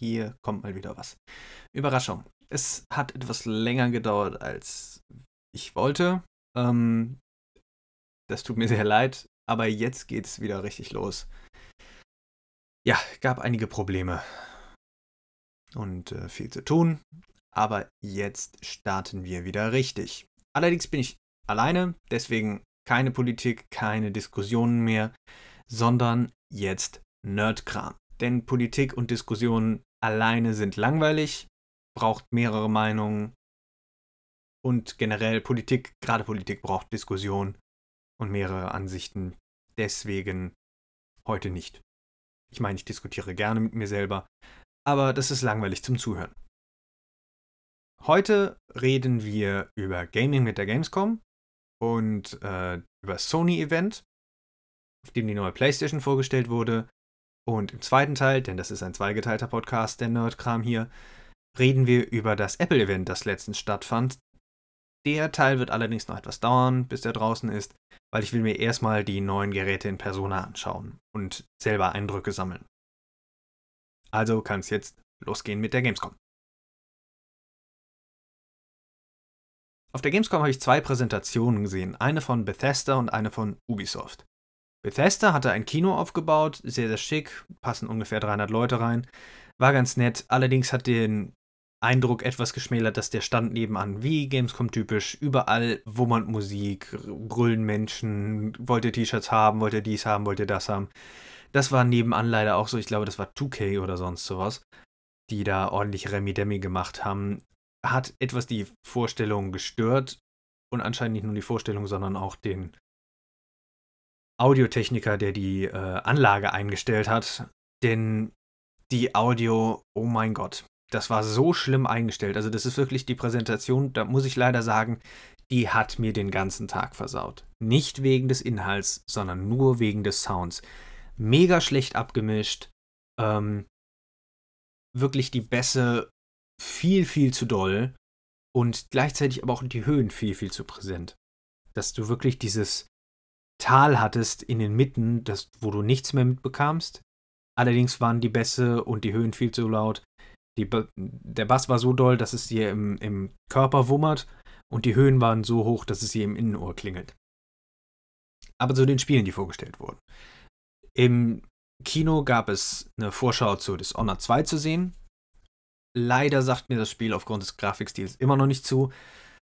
hier kommt mal wieder was. Überraschung. Es hat etwas länger gedauert, als ich wollte. Ähm, das tut mir sehr leid, aber jetzt geht es wieder richtig los. Ja, gab einige Probleme und äh, viel zu tun, aber jetzt starten wir wieder richtig. Allerdings bin ich alleine, deswegen keine Politik, keine Diskussionen mehr, sondern jetzt Nerdkram. Denn Politik und Diskussionen alleine sind langweilig, braucht mehrere Meinungen und generell Politik, gerade Politik braucht Diskussion und mehrere Ansichten. Deswegen heute nicht. Ich meine, ich diskutiere gerne mit mir selber, aber das ist langweilig zum Zuhören. Heute reden wir über Gaming mit der Gamescom und äh, über Sony Event, auf dem die neue PlayStation vorgestellt wurde. Und im zweiten Teil, denn das ist ein zweigeteilter Podcast, der Nerdkram hier, reden wir über das Apple Event, das letztens stattfand. Der Teil wird allerdings noch etwas dauern, bis der draußen ist, weil ich will mir erstmal die neuen Geräte in Persona anschauen und selber Eindrücke sammeln. Also kann es jetzt losgehen mit der Gamescom. Auf der Gamescom habe ich zwei Präsentationen gesehen, eine von Bethesda und eine von Ubisoft. Bethesda hatte ein Kino aufgebaut, sehr, sehr schick, passen ungefähr 300 Leute rein, war ganz nett, allerdings hat den Eindruck etwas geschmälert, dass der Stand nebenan, wie Gamescom typisch, überall wummert Musik, brüllen Menschen, wollt ihr T-Shirts haben, wollt ihr dies haben, wollt ihr das haben. Das war nebenan leider auch so, ich glaube, das war 2K oder sonst sowas, die da ordentlich Remi-Demi gemacht haben hat etwas die Vorstellung gestört und anscheinend nicht nur die Vorstellung, sondern auch den Audiotechniker, der die äh, Anlage eingestellt hat. Denn die Audio, oh mein Gott, das war so schlimm eingestellt. Also das ist wirklich die Präsentation, da muss ich leider sagen, die hat mir den ganzen Tag versaut. Nicht wegen des Inhalts, sondern nur wegen des Sounds. Mega schlecht abgemischt. Ähm, wirklich die Bässe viel, viel zu doll und gleichzeitig aber auch die Höhen viel, viel zu präsent. Dass du wirklich dieses Tal hattest in den Mitten, das, wo du nichts mehr mitbekamst. Allerdings waren die Bässe und die Höhen viel zu laut. Die, der Bass war so doll, dass es dir im, im Körper wummert und die Höhen waren so hoch, dass es dir im Innenohr klingelt. Aber zu den Spielen, die vorgestellt wurden. Im Kino gab es eine Vorschau zu Dishonored 2 zu sehen. Leider sagt mir das Spiel aufgrund des Grafikstils immer noch nicht zu.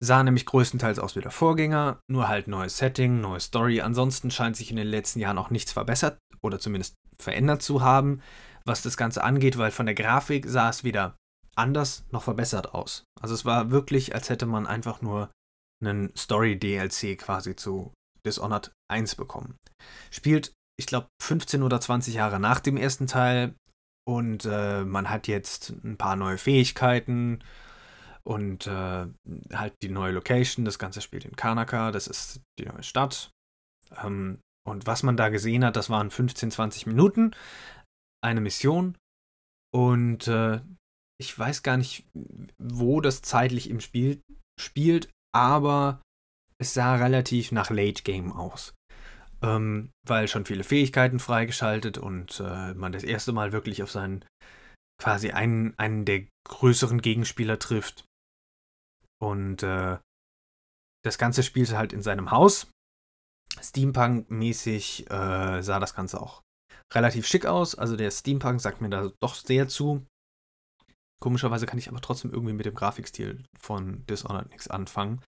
Sah nämlich größtenteils aus wie der Vorgänger, nur halt neues Setting, neue Story. Ansonsten scheint sich in den letzten Jahren auch nichts verbessert oder zumindest verändert zu haben, was das Ganze angeht, weil von der Grafik sah es weder anders noch verbessert aus. Also es war wirklich, als hätte man einfach nur einen Story-DLC quasi zu Dishonored 1 bekommen. Spielt, ich glaube, 15 oder 20 Jahre nach dem ersten Teil, und äh, man hat jetzt ein paar neue Fähigkeiten und äh, halt die neue Location. Das Ganze spielt in Kanaka, das ist die neue Stadt. Ähm, und was man da gesehen hat, das waren 15, 20 Minuten, eine Mission. Und äh, ich weiß gar nicht, wo das zeitlich im Spiel spielt, aber es sah relativ nach Late Game aus ähm, weil schon viele Fähigkeiten freigeschaltet und äh, man das erste Mal wirklich auf seinen quasi einen, einen der größeren Gegenspieler trifft. Und äh, das Ganze spielte halt in seinem Haus. Steampunk-mäßig äh, sah das Ganze auch relativ schick aus. Also der Steampunk sagt mir da doch sehr zu. Komischerweise kann ich aber trotzdem irgendwie mit dem Grafikstil von Dishonored nichts anfangen.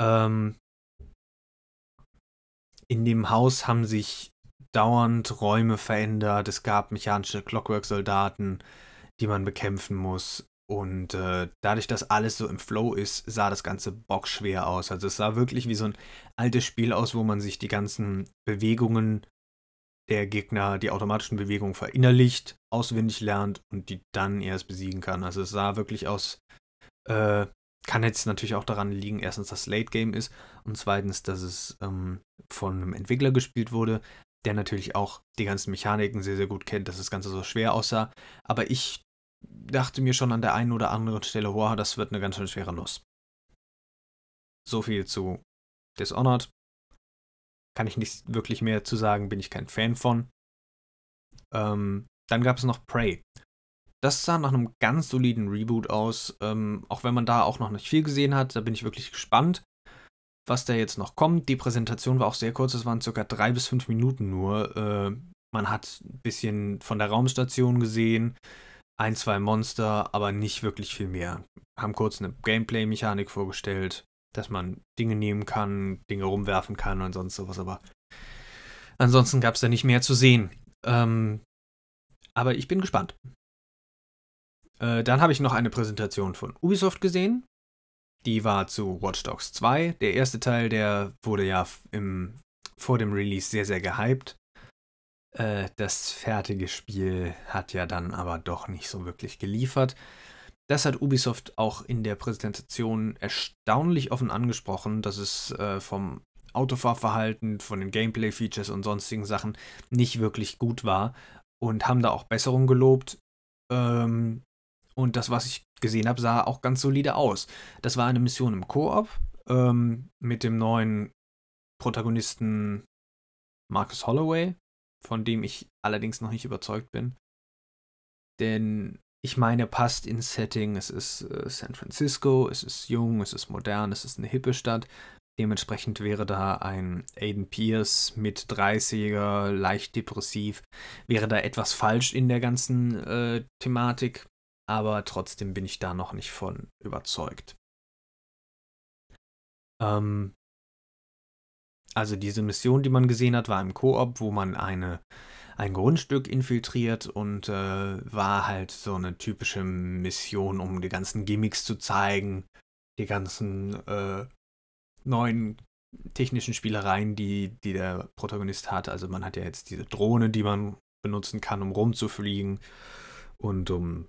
Ähm, in dem Haus haben sich dauernd Räume verändert. Es gab mechanische Clockwork-Soldaten, die man bekämpfen muss. Und äh, dadurch, dass alles so im Flow ist, sah das Ganze bockschwer aus. Also es sah wirklich wie so ein altes Spiel aus, wo man sich die ganzen Bewegungen der Gegner, die automatischen Bewegungen verinnerlicht, auswendig lernt und die dann erst besiegen kann. Also es sah wirklich aus, äh, kann jetzt natürlich auch daran liegen, erstens, dass Late Game ist und zweitens, dass es ähm, von einem Entwickler gespielt wurde, der natürlich auch die ganzen Mechaniken sehr, sehr gut kennt, dass das Ganze so schwer aussah. Aber ich dachte mir schon an der einen oder anderen Stelle, wow, das wird eine ganz schön schwere Nuss. So viel zu Dishonored. Kann ich nicht wirklich mehr zu sagen, bin ich kein Fan von. Ähm, dann gab es noch Prey. das sah nach einem ganz soliden Reboot aus. Ähm, auch wenn man da auch noch nicht viel gesehen hat, da bin ich wirklich gespannt, was da jetzt noch kommt. Die Präsentation war auch sehr kurz, es waren circa drei bis fünf Minuten nur. Äh, man hat ein bisschen von der Raumstation gesehen, ein, zwei Monster, aber nicht wirklich viel mehr. Haben kurz eine Gameplay-Mechanik vorgestellt, dass man Dinge nehmen kann, Dinge rumwerfen kann und sonst sowas, aber ansonsten gab es da nicht mehr zu sehen. Ähm, aber ich bin gespannt. Äh, dann habe ich noch eine Präsentation von Ubisoft gesehen. Die war zu Watch Dogs 2. Der erste Teil, der wurde ja im, vor dem Release sehr, sehr gehypt. Äh, das fertige Spiel hat ja dann aber doch nicht so wirklich geliefert. Das hat Ubisoft auch in der Präsentation erstaunlich offen angesprochen, dass es äh, vom Autofahrverhalten, von den Gameplay-Features und sonstigen Sachen nicht wirklich gut war und haben da auch Besserung gelobt. Ähm, und das, was ich gesehen habe, sah auch ganz solide aus. Das war eine Mission im Koop ähm, mit dem neuen Protagonisten Marcus Holloway, von dem ich allerdings noch nicht überzeugt bin. Denn ich meine, passt ins Setting. Es ist äh, San Francisco, es ist jung, es ist modern, es ist eine hippe Stadt. Dementsprechend wäre da ein Aiden Pierce mit 30er, leicht depressiv, wäre da etwas falsch in der ganzen äh, Thematik aber trotzdem bin ich da noch nicht von überzeugt. Ähm, also diese Mission, die man gesehen hat, war im Koop, wo man eine, ein Grundstück infiltriert und äh, war halt so eine typische Mission, um die ganzen Gimmicks zu zeigen, die ganzen äh, neuen technischen Spielereien, die, die der Protagonist hat. Also man hat ja jetzt diese Drohne, die man benutzen kann, um rumzufliegen und um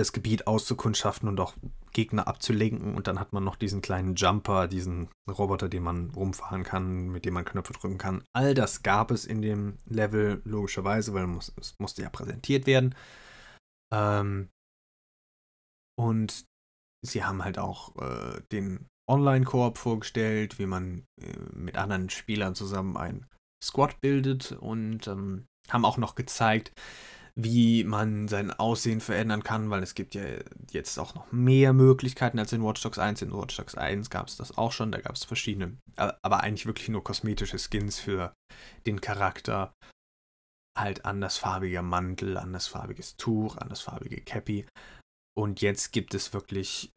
das Gebiet auszukundschaften und auch Gegner abzulenken. Und dann hat man noch diesen kleinen Jumper, diesen Roboter, den man rumfahren kann, mit dem man Knöpfe drücken kann. All das gab es in dem Level, logischerweise, weil es musste ja präsentiert werden. Ähm und sie haben halt auch äh, den Online-Koop vorgestellt, wie man äh, mit anderen Spielern zusammen ein Squad bildet und ähm, haben auch noch gezeigt, wie man sein Aussehen verändern kann, weil es gibt ja jetzt auch noch mehr Möglichkeiten als in Watch Dogs 1. In Watch Dogs 1 gab es das auch schon, da gab es verschiedene, aber eigentlich wirklich nur kosmetische Skins für den Charakter. Halt andersfarbiger Mantel, andersfarbiges Tuch, andersfarbige Cappy. Und jetzt gibt es wirklich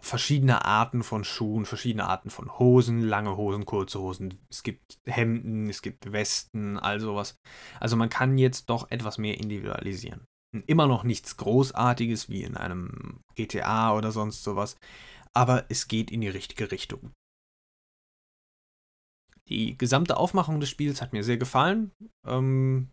verschiedene Arten von Schuhen, verschiedene Arten von Hosen, lange Hosen, kurze Hosen. Es gibt Hemden, es gibt Westen, all sowas. Also man kann jetzt doch etwas mehr individualisieren. Immer noch nichts Großartiges wie in einem GTA oder sonst sowas, aber es geht in die richtige Richtung. Die gesamte Aufmachung des Spiels hat mir sehr gefallen. Ähm,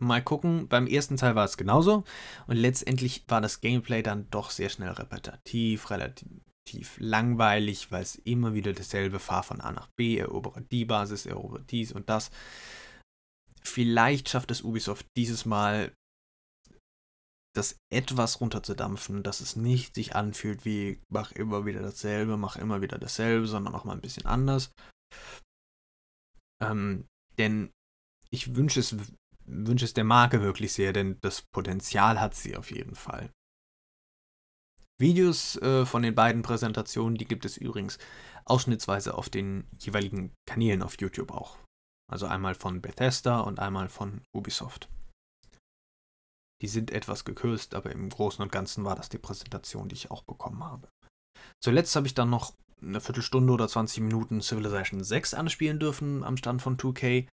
Mal gucken, beim ersten Teil war es genauso und letztendlich war das Gameplay dann doch sehr schnell repetitiv, relativ langweilig, weil es immer wieder dasselbe Fahr von A nach B, erobere die Basis, erobere dies und das. Vielleicht schafft es Ubisoft dieses Mal, das etwas runterzudampfen, dass es nicht sich anfühlt wie mach immer wieder dasselbe, mach immer wieder dasselbe, sondern auch mal ein bisschen anders. Ähm, denn ich wünsche es wünsche es der Marke wirklich sehr, denn das Potenzial hat sie auf jeden Fall. Videos äh, von den beiden Präsentationen, die gibt es übrigens ausschnittsweise auf den jeweiligen Kanälen auf YouTube auch. Also einmal von Bethesda und einmal von Ubisoft. Die sind etwas gekürzt, aber im Großen und Ganzen war das die Präsentation, die ich auch bekommen habe. Zuletzt habe ich dann noch eine Viertelstunde oder 20 Minuten Civilization 6 anspielen dürfen am Stand von 2K.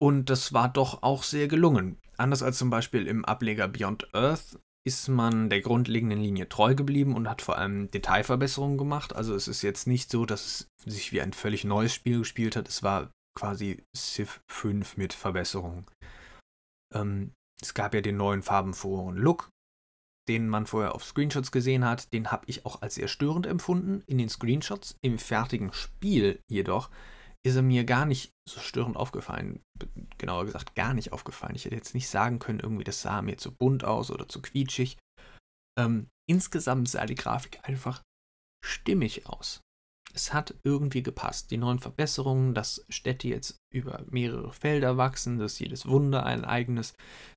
Und das war doch auch sehr gelungen. Anders als zum Beispiel im Ableger Beyond Earth ist man der grundlegenden Linie treu geblieben und hat vor allem Detailverbesserungen gemacht. Also es ist jetzt nicht so, dass es sich wie ein völlig neues Spiel gespielt hat. Es war quasi Civ 5 mit Verbesserungen. Ähm, es gab ja den neuen farbenfrohen Look, den man vorher auf Screenshots gesehen hat. Den habe ich auch als sehr störend empfunden in den Screenshots. Im fertigen Spiel jedoch ist er mir gar nicht so störend aufgefallen. Genauer gesagt, gar nicht aufgefallen. Ich hätte jetzt nicht sagen können, irgendwie, das sah mir zu bunt aus oder zu quietschig. Ähm, insgesamt sah die Grafik einfach stimmig aus. es hat irgendwie gepasst. Die neuen Verbesserungen, dass Städte jetzt über mehrere Felder wachsen, dass jedes Wunder ein eigenes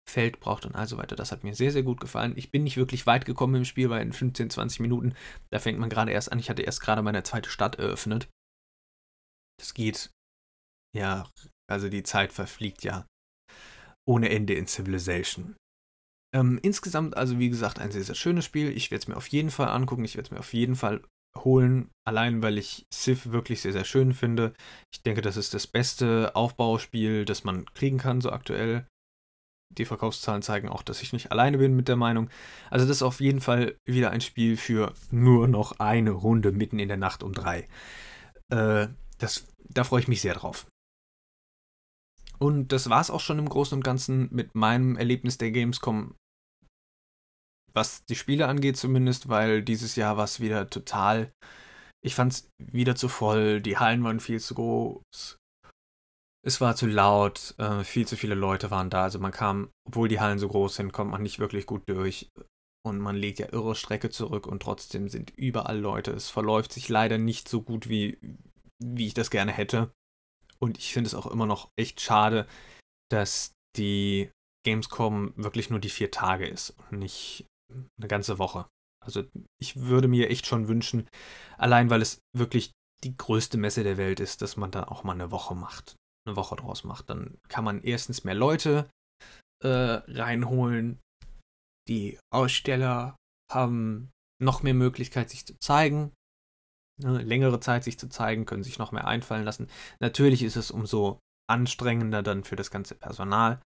Feld braucht und also weiter. Das hat mir sehr, sehr gut gefallen. Ich bin nicht wirklich weit gekommen im Spiel, weil in 15, 20 Minuten, da fängt man gerade erst an. Ich hatte erst gerade meine zweite Stadt eröffnet. Das geht, ja, also die Zeit verfliegt ja ohne Ende in Civilization. Ähm, insgesamt, also wie gesagt, ein sehr, sehr schönes Spiel. Ich werde es mir auf jeden Fall angucken. Ich werde es mir auf jeden Fall holen, allein weil ich Civ wirklich sehr, sehr schön finde. Ich denke, das ist das beste Aufbauspiel, das man kriegen kann, so aktuell. Die Verkaufszahlen zeigen auch, dass ich nicht alleine bin mit der Meinung. Also das ist auf jeden Fall wieder ein Spiel für nur noch eine Runde mitten in der Nacht um drei. Äh, das, da freue ich mich sehr drauf. Und das war es auch schon im Großen und Ganzen mit meinem Erlebnis der Gamescom was die Spiele angeht zumindest, weil dieses Jahr war es wieder total, ich fand es wieder zu voll, die Hallen waren viel zu groß, es war zu laut, äh, viel zu viele Leute waren da, also man kam, obwohl die Hallen so groß sind, kommt man nicht wirklich gut durch und man legt ja irre Strecke zurück und trotzdem sind überall Leute. Es verläuft sich leider nicht so gut, wie, wie ich das gerne hätte. Und ich finde es auch immer noch echt schade, dass die Gamescom wirklich nur die vier Tage ist und nicht eine ganze Woche. Also ich würde mir echt schon wünschen, allein weil es wirklich die größte Messe der Welt ist, dass man da auch mal eine Woche macht, eine Woche draus macht. Dann kann man erstens mehr Leute äh, reinholen. Die Aussteller haben noch mehr Möglichkeit, sich zu zeigen. Ne, längere Zeit sich zu zeigen, können sich noch mehr einfallen lassen. Natürlich ist es umso anstrengender dann für das ganze Personal.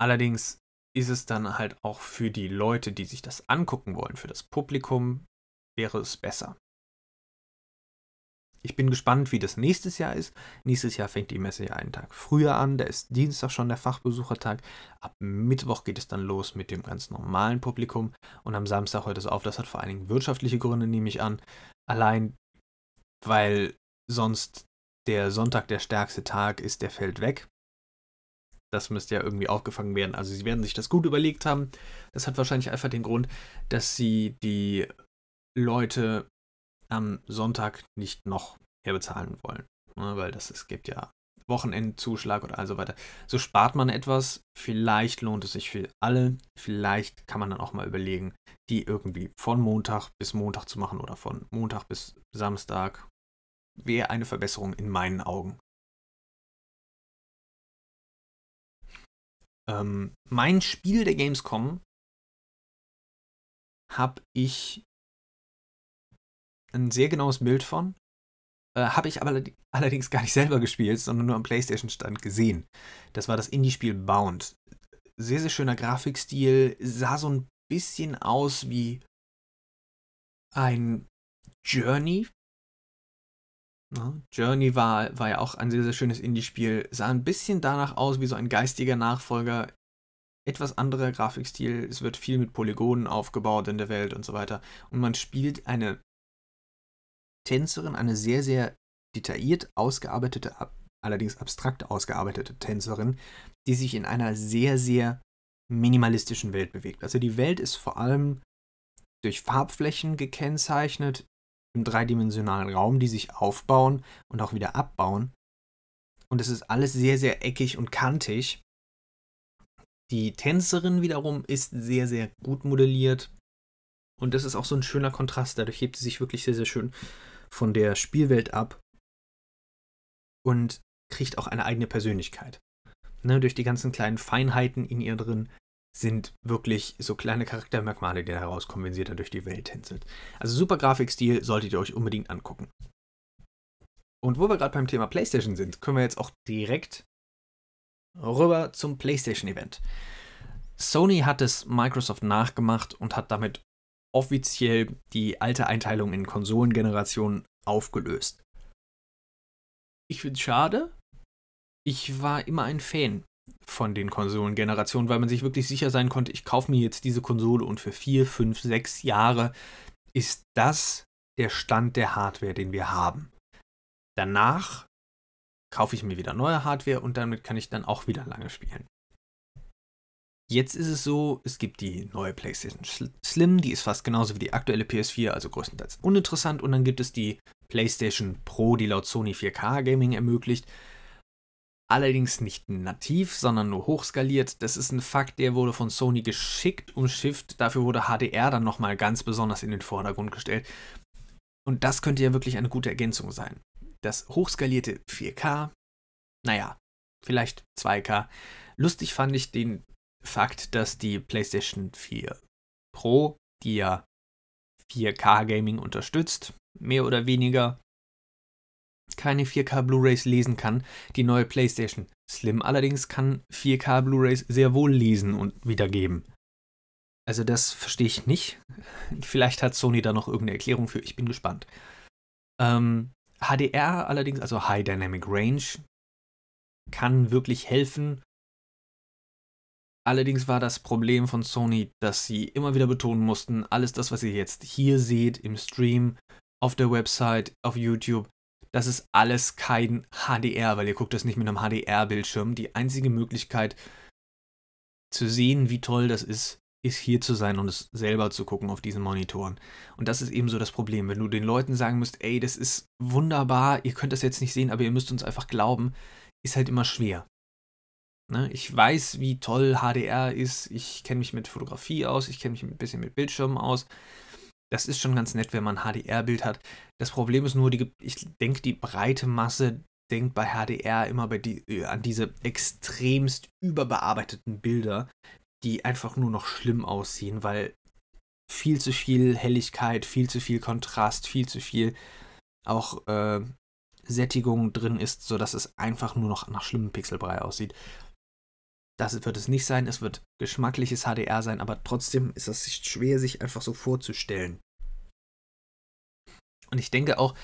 Allerdings ist es dann halt auch für die Leute, die sich das angucken wollen, für das Publikum, wäre es besser. Ich bin gespannt, wie das nächstes Jahr ist. Nächstes Jahr fängt die Messe ja einen Tag früher an. Da ist Dienstag schon der Fachbesuchertag. Ab Mittwoch geht es dann los mit dem ganz normalen Publikum. Und am Samstag hört es auf. Das hat vor allen Dingen wirtschaftliche Gründe, nehme ich an. Allein, weil sonst der Sonntag der stärkste Tag ist, der fällt weg. Das müsste ja irgendwie aufgefangen werden. Also sie werden sich das gut überlegt haben. Das hat wahrscheinlich einfach den Grund, dass sie die Leute am Sonntag nicht noch mehr bezahlen wollen. Ne, weil das, es gibt ja Wochenendzuschlag oder also weiter. So spart man etwas. Vielleicht lohnt es sich für alle. Vielleicht kann man dann auch mal überlegen, die irgendwie von Montag bis Montag zu machen oder von Montag bis Samstag. Wäre eine Verbesserung in meinen Augen. Ähm, mein Spiel der Gamescom habe ich ein sehr genaues Bild von. Äh, habe ich aber allerdings gar nicht selber gespielt, sondern nur am PlayStation-Stand gesehen. Das war das Indie-Spiel Bound. Sehr, sehr schöner Grafikstil, sah so ein bisschen aus wie ein Journey, Ne? Journey war, war ja auch ein sehr, sehr schönes Indie-Spiel. Sah ein bisschen danach aus wie so ein geistiger Nachfolger. Etwas anderer Grafikstil. Es wird viel mit Polygonen aufgebaut in der Welt und so weiter. Und man spielt eine Tänzerin, eine sehr, sehr detailliert ausgearbeitete, allerdings abstrakt ausgearbeitete Tänzerin, die sich in einer sehr, sehr minimalistischen Welt bewegt. Also die Welt ist vor allem durch Farbflächen gekennzeichnet, im dreidimensionalen Raum, die sich aufbauen und auch wieder abbauen. Und es ist alles sehr, sehr eckig und kantig. Die Tänzerin wiederum ist sehr, sehr gut modelliert. Und das ist auch so ein schöner Kontrast. Dadurch hebt sie sich wirklich sehr, sehr schön von der Spielwelt ab. Und kriegt auch eine eigene Persönlichkeit. Ne, durch die ganzen kleinen Feinheiten in ihr drin sind wirklich so kleine Charaktermerkmale, die da herauskommen, wenn sie da durch die Welt tänzelt. Also super Grafikstil, solltet ihr euch unbedingt angucken. Und wo wir gerade beim Thema PlayStation sind, können wir jetzt auch direkt rüber zum PlayStation-Event. Sony hat es Microsoft nachgemacht und hat damit offiziell die alte Einteilung in Konsolengenerationen aufgelöst. Ich finde es schade. Ich war immer ein Fan von den Konsolengenerationen, weil man sich wirklich sicher sein konnte, ich kaufe mir jetzt diese Konsole und für vier, fünf, sechs Jahre ist das der Stand der Hardware, den wir haben. Danach kaufe ich mir wieder neue Hardware und damit kann ich dann auch wieder lange spielen. Jetzt ist es so, es gibt die neue PlayStation Slim, die ist fast genauso wie die aktuelle PS4, also größtenteils uninteressant. Und dann gibt es die PlayStation Pro, die laut Sony 4K Gaming ermöglicht. Allerdings nicht nativ, sondern nur hochskaliert. Das ist ein Fakt, der wurde von Sony geschickt umschifft. Dafür wurde HDR dann nochmal ganz besonders in den Vordergrund gestellt. Und das könnte ja wirklich eine gute Ergänzung sein. Das hochskalierte 4K, naja, vielleicht 2K. Lustig fand ich den Fakt, dass die PlayStation 4 Pro, die ja 4K Gaming unterstützt, mehr oder weniger keine 4K Blu-rays lesen kann. Die neue PlayStation Slim allerdings kann 4K Blu-rays sehr wohl lesen und wiedergeben. Also das verstehe ich nicht. Vielleicht hat Sony da noch irgendeine Erklärung für. Ich bin gespannt. Ähm, HDR allerdings, also High Dynamic Range, kann wirklich helfen, Allerdings war das Problem von Sony, dass sie immer wieder betonen mussten, alles das, was ihr jetzt hier seht im Stream, auf der Website, auf YouTube, das ist alles kein HDR, weil ihr guckt das nicht mit einem HDR-Bildschirm. Die einzige Möglichkeit zu sehen, wie toll das ist, ist hier zu sein und es selber zu gucken auf diesen Monitoren. Und das ist eben so das Problem. Wenn du den Leuten sagen musst, ey, das ist wunderbar, ihr könnt das jetzt nicht sehen, aber ihr müsst uns einfach glauben, ist halt immer schwer. Ne? Ich weiß, wie toll HDR ist. Ich kenne mich mit Fotografie aus. Ich kenne mich ein bisschen mit Bildschirmen aus. Das ist schon ganz nett, wenn man ein HDR-Bild hat. Das Problem ist nur, die, ich denke, die breite Masse denkt bei HDR immer bei die, äh, an diese extremst überbearbeiteten Bilder, die einfach nur noch schlimm aussehen, weil viel zu viel Helligkeit, viel zu viel Kontrast, viel zu viel auch äh, Sättigung drin ist, sodass es einfach nur noch nach schlimmem Pixelbrei aussieht. Das wird es nicht sein, es wird geschmackliches HDR sein, aber trotzdem ist es schwer, sich einfach so vorzustellen. Und ich denke auch,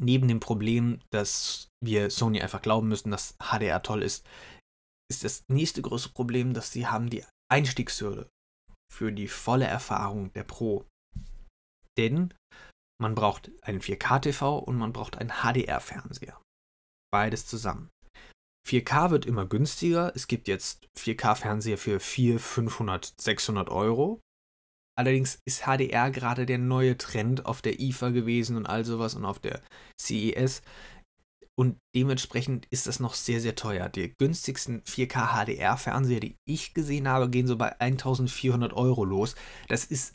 neben dem Problem, dass wir Sony einfach glauben müssen, dass HDR toll ist, ist das nächste große Problem, dass sie haben die Einstiegshürde für die volle Erfahrung der Pro. Denn man braucht einen 4K-TV und man braucht einen HDR-Fernseher. Beides zusammen. 4K wird immer günstiger. Es gibt jetzt 4K-Fernseher für 400, 500, 600 Euro. Allerdings ist HDR gerade der neue Trend auf der IFA gewesen und all sowas und auf der CES. Und dementsprechend ist das noch sehr, sehr teuer. Die günstigsten 4K HDR-Fernseher, die ich gesehen habe, gehen so bei 1400 Euro los. Das ist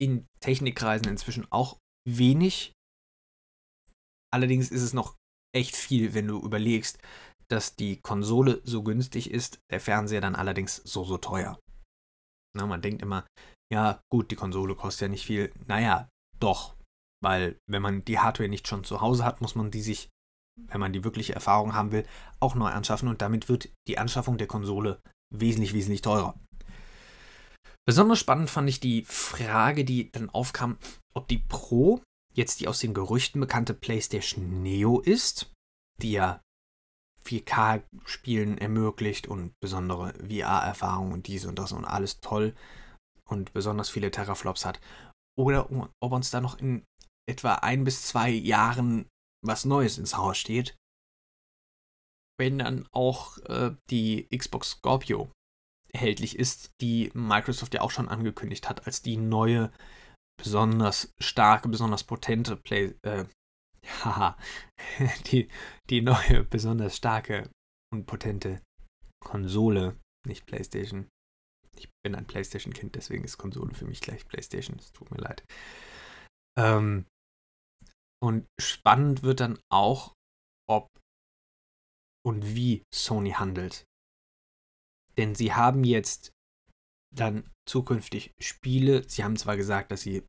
in Technikkreisen inzwischen auch wenig. Allerdings ist es noch echt viel, wenn du überlegst, dass die Konsole so günstig ist, der Fernseher dann allerdings so, so teuer. Na, man denkt immer, ja, gut, die Konsole kostet ja nicht viel. Naja, doch. Weil, wenn man die Hardware nicht schon zu Hause hat, muss man die sich, wenn man die wirkliche Erfahrung haben will, auch neu anschaffen und damit wird die Anschaffung der Konsole wesentlich, wesentlich teurer. Besonders spannend fand ich die Frage, die dann aufkam, ob die Pro jetzt die aus den Gerüchten bekannte PlayStation Neo ist, die ja 4K-Spielen ermöglicht und besondere VR-Erfahrungen und dies und das und alles toll und besonders viele Terraflops hat. Oder ob uns da noch in etwa ein bis zwei Jahren was Neues ins Haus steht, wenn dann auch äh, die Xbox Scorpio erhältlich ist, die Microsoft ja auch schon angekündigt hat als die neue, besonders starke, besonders potente Play, äh, haha, die, die neue, besonders starke und potente Konsole, nicht PlayStation. Ich bin ein PlayStation-Kind, deswegen ist Konsole für mich gleich PlayStation. Es tut mir leid. Ähm, und spannend wird dann auch, ob und wie Sony handelt. Denn sie haben jetzt dann zukünftig Spiele. Sie haben zwar gesagt, dass sie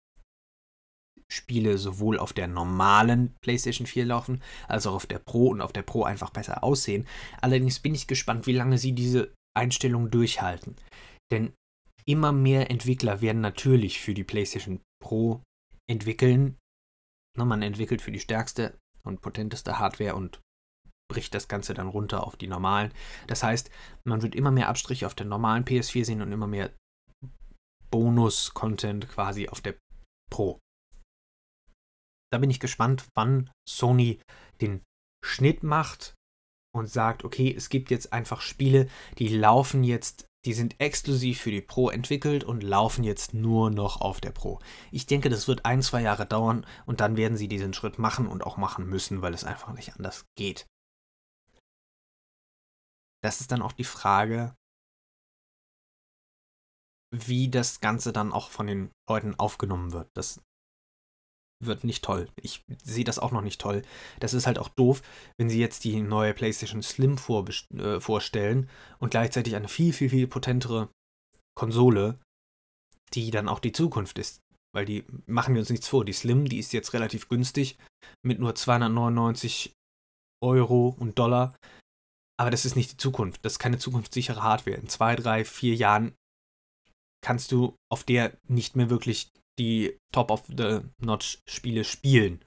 Spiele sowohl auf der normalen PlayStation 4 laufen, als auch auf der Pro und auf der Pro einfach besser aussehen. Allerdings bin ich gespannt, wie lange sie diese Einstellung durchhalten. Denn immer mehr Entwickler werden natürlich für die PlayStation Pro entwickeln. Man entwickelt für die stärkste und potenteste Hardware und bricht das Ganze dann runter auf die normalen. Das heißt, man wird immer mehr Abstriche auf der normalen PS4 sehen und immer mehr Bonus-Content quasi auf der Pro. Da bin ich gespannt, wann Sony den Schnitt macht und sagt, okay, es gibt jetzt einfach Spiele, die laufen jetzt Die sind exklusiv für die Pro entwickelt und laufen jetzt nur noch auf der Pro. Ich denke, das wird ein, zwei Jahre dauern und dann werden sie diesen Schritt machen und auch machen müssen, weil es einfach nicht anders geht. Das ist dann auch die Frage, wie das Ganze dann auch von den Leuten aufgenommen wird. Das wird nicht toll. Ich sehe das auch noch nicht toll. Das ist halt auch doof, wenn sie jetzt die neue PlayStation Slim äh, vorstellen und gleichzeitig eine viel, viel, viel potentere Konsole, die dann auch die Zukunft ist. Weil die machen wir uns nichts vor. Die Slim, die ist jetzt relativ günstig mit nur 299 Euro und Dollar. Aber das ist nicht die Zukunft. Das ist keine zukunftssichere Hardware. In zwei, drei, vier Jahren kannst du auf der nicht mehr wirklich die Top-of-the-Notch-Spiele spielen.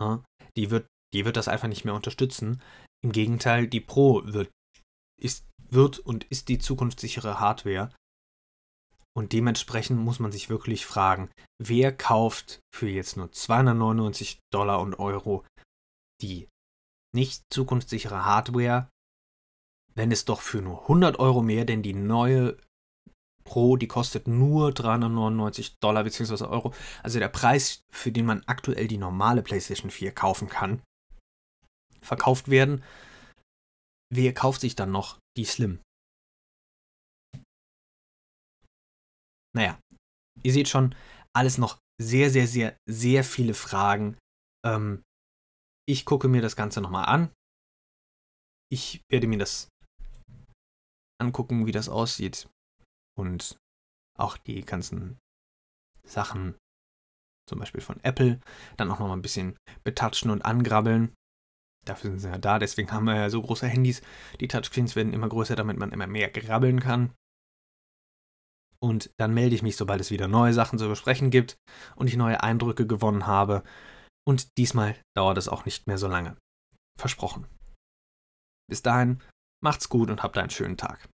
Ja, die, wird, die wird das einfach nicht mehr unterstützen. Im Gegenteil, die Pro wird, ist, wird und ist die zukunftssichere Hardware. Und dementsprechend muss man sich wirklich fragen, wer kauft für jetzt nur 299 Dollar und Euro die nicht zukunftssichere Hardware, wenn es doch für nur 100 Euro mehr denn die neue Pro, die kostet nur 399 Dollar bzw. Euro. Also der Preis, für den man aktuell die normale PlayStation 4 kaufen kann, verkauft werden. Wer kauft sich dann noch die Slim? Naja, ihr seht schon, alles noch sehr, sehr, sehr, sehr viele Fragen. Ähm, ich gucke mir das Ganze nochmal an. Ich werde mir das angucken, wie das aussieht und auch die ganzen Sachen, zum Beispiel von Apple, dann auch noch mal ein bisschen betatschen und angrabbeln. Dafür sind sie ja da, deswegen haben wir ja so große Handys. Die Touchscreens werden immer größer, damit man immer mehr grabbeln kann. Und dann melde ich mich, sobald es wieder neue Sachen zu besprechen gibt und ich neue Eindrücke gewonnen habe. Und diesmal dauert es auch nicht mehr so lange. Versprochen. Bis dahin, macht's gut und habt einen schönen Tag.